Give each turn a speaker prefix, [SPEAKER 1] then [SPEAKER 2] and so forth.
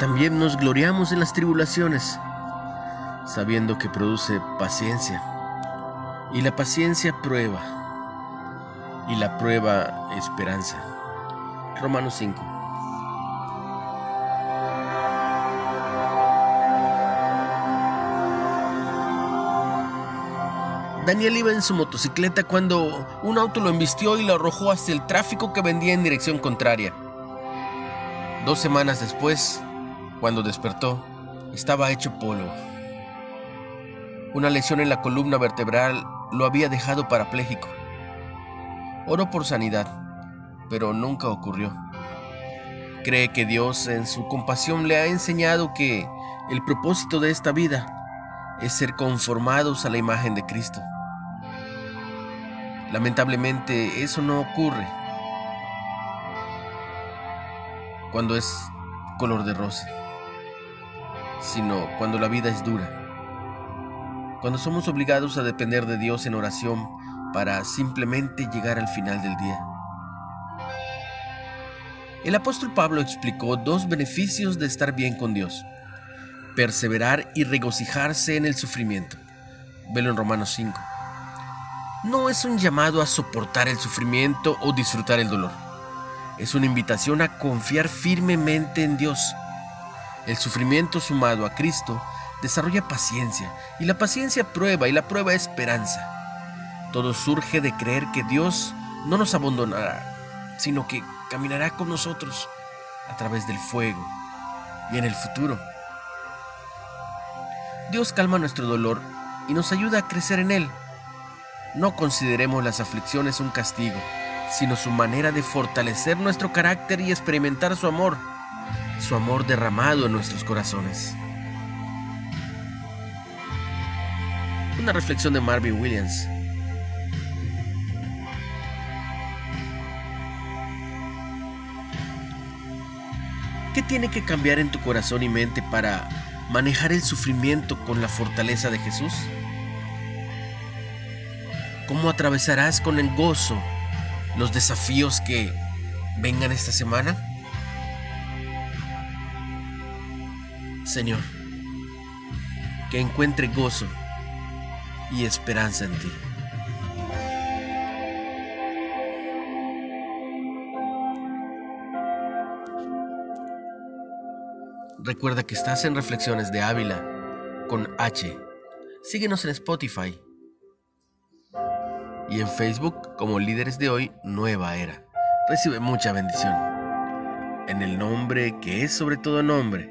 [SPEAKER 1] también nos gloriamos en las tribulaciones, sabiendo que produce paciencia. Y la paciencia prueba, y la prueba esperanza. Romanos 5. Daniel iba en su motocicleta cuando un auto lo embistió y lo arrojó hacia el tráfico que vendía en dirección contraria. Dos semanas después, cuando despertó, estaba hecho polvo. Una lesión en la columna vertebral lo había dejado parapléjico. Oró por sanidad, pero nunca ocurrió. Cree que Dios en su compasión le ha enseñado que el propósito de esta vida es ser conformados a la imagen de Cristo. Lamentablemente eso no ocurre cuando es color de rosa, sino cuando la vida es dura, cuando somos obligados a depender de Dios en oración para simplemente llegar al final del día. El apóstol Pablo explicó dos beneficios de estar bien con Dios, perseverar y regocijarse en el sufrimiento. Velo en Romanos 5 no es un llamado a soportar el sufrimiento o disfrutar el dolor. Es una invitación a confiar firmemente en Dios. El sufrimiento sumado a Cristo desarrolla paciencia y la paciencia prueba y la prueba esperanza. Todo surge de creer que Dios no nos abandonará, sino que caminará con nosotros a través del fuego y en el futuro. Dios calma nuestro dolor y nos ayuda a crecer en él. No consideremos las aflicciones un castigo, sino su manera de fortalecer nuestro carácter y experimentar su amor, su amor derramado en nuestros corazones. Una reflexión de Marvin Williams. ¿Qué tiene que cambiar en tu corazón y mente para manejar el sufrimiento con la fortaleza de Jesús? ¿Cómo atravesarás con el gozo los desafíos que vengan esta semana? Señor, que encuentre gozo y esperanza en ti. Recuerda que estás en Reflexiones de Ávila con H. Síguenos en Spotify y en Facebook como Líderes de Hoy Nueva Era. Recibe mucha bendición. En el nombre que es sobre todo nombre.